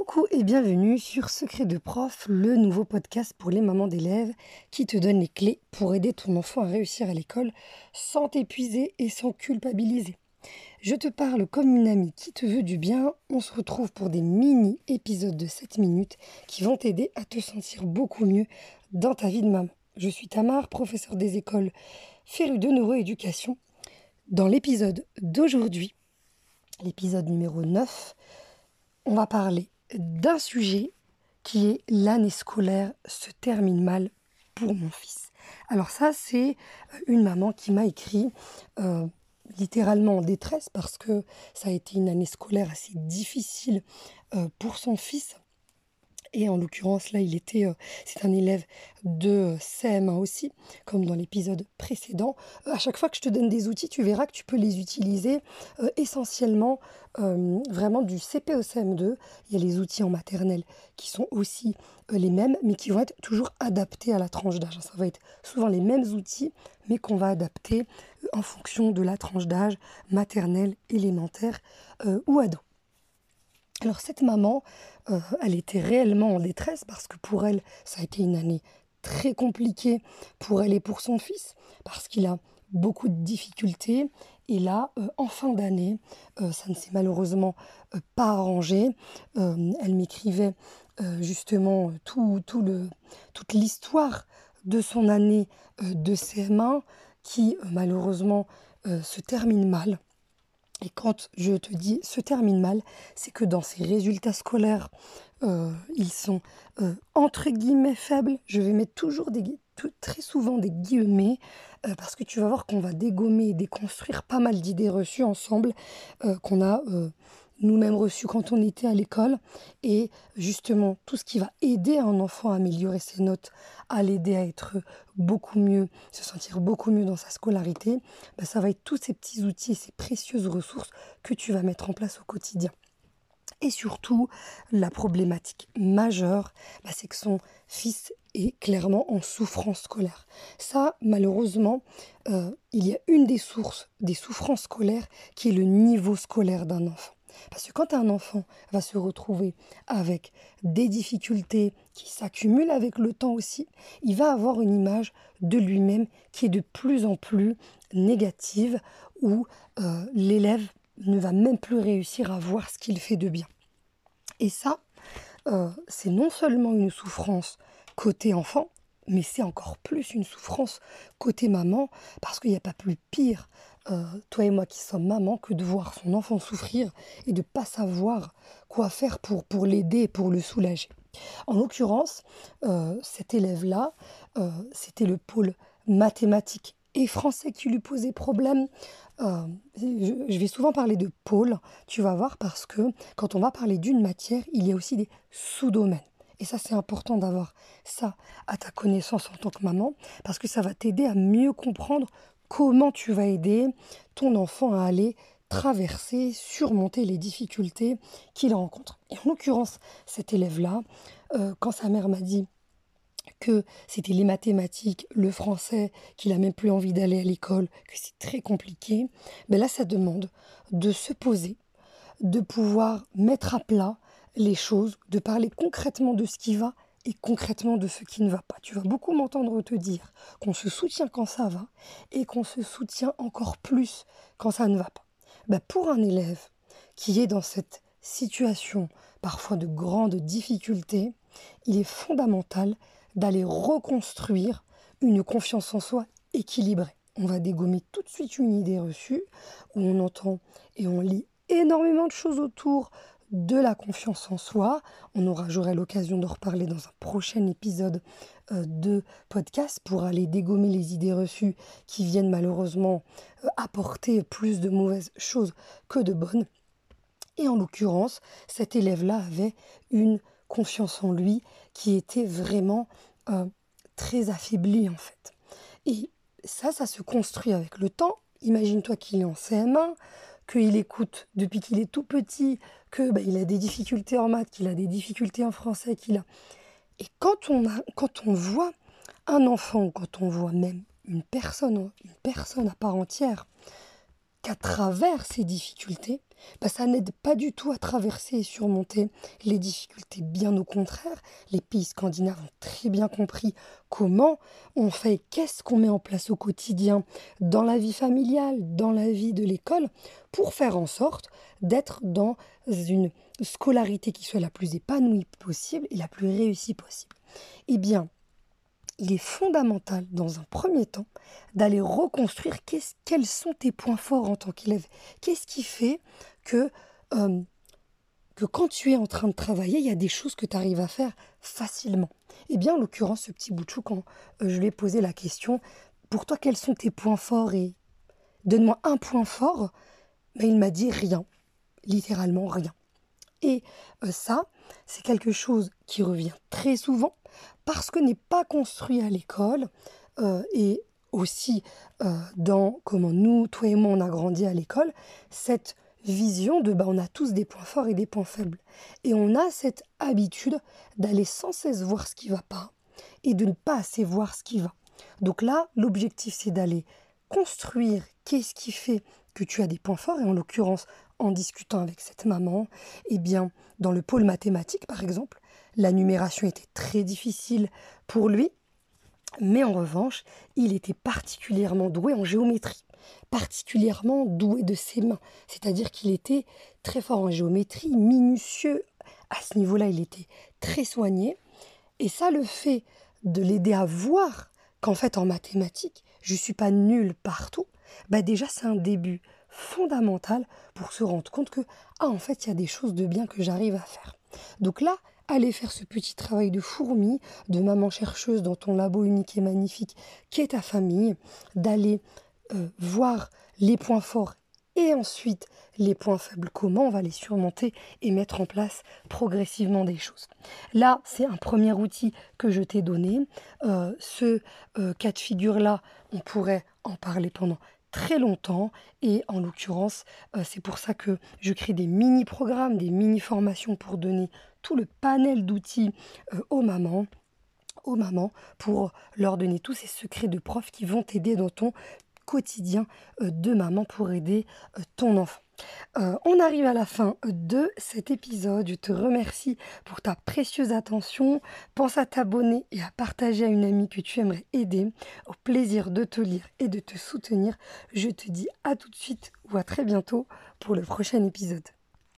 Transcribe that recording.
Coucou et bienvenue sur Secret de prof, le nouveau podcast pour les mamans d'élèves qui te donne les clés pour aider ton enfant à réussir à l'école sans t'épuiser et sans culpabiliser. Je te parle comme une amie qui te veut du bien. On se retrouve pour des mini épisodes de 7 minutes qui vont t'aider à te sentir beaucoup mieux dans ta vie de maman. Je suis Tamar, professeur des écoles féru de neuroéducation. Dans l'épisode d'aujourd'hui, l'épisode numéro 9, on va parler d'un sujet qui est l'année scolaire se termine mal pour mon fils. Alors ça, c'est euh, une maman qui m'a écrit euh, littéralement en détresse parce que ça a été une année scolaire assez difficile euh, pour son fils. Et en l'occurrence, là, il était, euh, c'est un élève de euh, CM1 aussi, comme dans l'épisode précédent. à chaque fois que je te donne des outils, tu verras que tu peux les utiliser essentiellement vraiment du CP au CM2. Il y a les outils en maternelle qui sont aussi les mêmes, mais qui vont être toujours adaptés à la tranche d'âge. Ça va être souvent les mêmes outils, mais qu'on va adapter en fonction de la tranche d'âge maternelle, élémentaire ou ado. Alors cette maman, euh, elle était réellement en détresse parce que pour elle, ça a été une année très compliquée pour elle et pour son fils, parce qu'il a beaucoup de difficultés. Et là, euh, en fin d'année, euh, ça ne s'est malheureusement pas arrangé. elle m'écrivait justement tout, toute l'histoire de son année de CM1 qui malheureusement se termine mal. Et quand je te dis se termine mal, c'est que dans ses résultats scolaires, euh, ils sont euh, entre guillemets faibles. Je vais mettre toujours des, très souvent des guillemets euh, parce que tu vas voir qu'on va dégommer et déconstruire pas mal d'idées reçues ensemble qu'on a nous-mêmes reçus quand on était à l'école. Et justement, tout ce qui va aider un enfant à améliorer ses notes, à l'aider à être beaucoup mieux, se sentir beaucoup mieux dans sa scolarité, bah, ça va être tous ces petits outils et ces précieuses ressources que tu vas mettre en place au quotidien. Et surtout, la problématique majeure, bah, c'est que son fils est clairement en souffrance scolaire. Ça, malheureusement, euh, il y a une des sources des souffrances scolaires qui est le niveau scolaire d'un enfant. Parce que quand un enfant va se retrouver avec des difficultés qui s'accumulent avec le temps aussi, il va avoir une image de lui-même qui est de plus en plus négative, où euh, l'élève ne va même plus réussir à voir ce qu'il fait de bien. Et ça, euh, c'est non seulement une souffrance côté enfant, mais c'est encore plus une souffrance côté maman, parce qu'il n'y a pas plus pire euh, toi et moi qui sommes maman, que de voir son enfant souffrir et de ne pas savoir quoi faire pour, l'aider et pour le soulager. En l'occurrence, euh, cet élève-là, euh, c'était le pôle mathématique et français qui lui posait problème. je, vais souvent parler de pôle, tu vas voir, parce que quand on va parler d'une matière, il y a aussi des sous-domaines. Et ça, c'est important d'avoir ça à ta connaissance en tant que maman, parce que ça va t'aider à mieux comprendre comment tu vas aider ton enfant à aller traverser, surmonter les difficultés qu'il rencontre. Et en l'occurrence, cet élève-là, euh, quand sa mère m'a dit que c'était les mathématiques, le français, qu'il a même plus envie d'aller à l'école, que c'est très compliqué, ben là, ça demande de se poser, de pouvoir mettre à plat les choses, de parler concrètement de ce qui va et concrètement de ce qui ne va pas. Tu vas beaucoup m'entendre te dire qu'on se soutient quand ça va et qu'on se soutient encore plus quand ça ne va pas. Ben pour un élève qui est dans cette situation parfois de grande difficulté, il est fondamental d'aller reconstruire une confiance en soi équilibrée. On va dégommer tout de suite une idée reçue où on entend et on lit énormément de choses autour de la confiance en soi. On aura, j'aurai l'occasion de reparler dans un prochain épisode euh, de podcast pour aller dégommer les idées reçues qui viennent malheureusement euh, apporter plus de mauvaises choses que de bonnes. Et en l'occurrence, cet élève-là avait une confiance en lui qui était vraiment euh, très affaiblie en fait. Et ça, ça se construit avec le temps. Imagine-toi qu'il est en CM1, qu'il écoute depuis qu'il est tout petit, qu'il bah, a des difficultés en maths, qu'il a des difficultés en français, qu'il a. Et quand on, a, quand on voit un enfant, quand on voit même une personne, une personne à part entière, qu'à travers ces difficultés, bah, ça n'aide pas du tout à traverser et surmonter les difficultés. Bien au contraire, les pays scandinaves ont très bien compris comment on fait, qu'est-ce qu'on met en place au quotidien dans la vie familiale, dans la vie de l'école, pour faire en sorte d'être dans une scolarité qui soit la plus épanouie possible et la plus réussie possible. Eh bien, il est fondamental, dans un premier temps, d'aller reconstruire quels sont tes points forts en tant qu'élève. Qu'est-ce qui fait que, euh, que quand tu es en train de travailler, il y a des choses que tu arrives à faire facilement? Eh bien, en l'occurrence, ce petit bout de quand euh, je lui ai posé la question, pour toi, quels sont tes points forts et donne-moi un point fort, mais il m'a dit rien, littéralement rien. Et euh, ça, c'est quelque chose qui revient très souvent parce que n'est pas construit à l'école euh, et aussi euh, dans comment nous, toi et moi, on a grandi à l'école, cette vision de bah, on a tous des points forts et des points faibles. Et on a cette habitude d'aller sans cesse voir ce qui va pas et de ne pas assez voir ce qui va. Donc là, l'objectif, c'est d'aller construire qu'est-ce qui fait que tu as des points forts, et en l'occurrence, en discutant avec cette maman, eh bien, dans le pôle mathématique, par exemple, la numération était très difficile pour lui, mais en revanche, il était particulièrement doué en géométrie, particulièrement doué de ses mains, c'est-à-dire qu'il était très fort en géométrie, minutieux, à ce niveau-là, il était très soigné, et ça, le fait de l'aider à voir qu'en fait, en mathématiques, je ne suis pas nul partout, bah déjà, c'est un début fondamental pour se rendre compte que, ah, en fait, il y a des choses de bien que j'arrive à faire. Donc là, aller faire ce petit travail de fourmi, de maman chercheuse dans ton labo unique et magnifique qui est ta famille, d'aller euh, voir les points forts et ensuite les points faibles, comment on va les surmonter et mettre en place progressivement des choses. Là, c'est un premier outil que je t'ai donné. Euh, ce euh, cas de figure-là, on pourrait en parler pendant très longtemps et en l'occurrence euh, c'est pour ça que je crée des mini programmes, des mini formations pour donner tout le panel d'outils euh, aux mamans aux mamans pour leur donner tous ces secrets de profs qui vont t'aider dans ton quotidien euh, de maman pour aider ton enfant. Euh, on arrive à la fin de cet épisode. Je te remercie pour ta précieuse attention. Pense à t'abonner et à partager à une amie que tu aimerais aider. Au plaisir de te lire et de te soutenir. Je te dis à tout de suite ou à très bientôt pour le prochain épisode.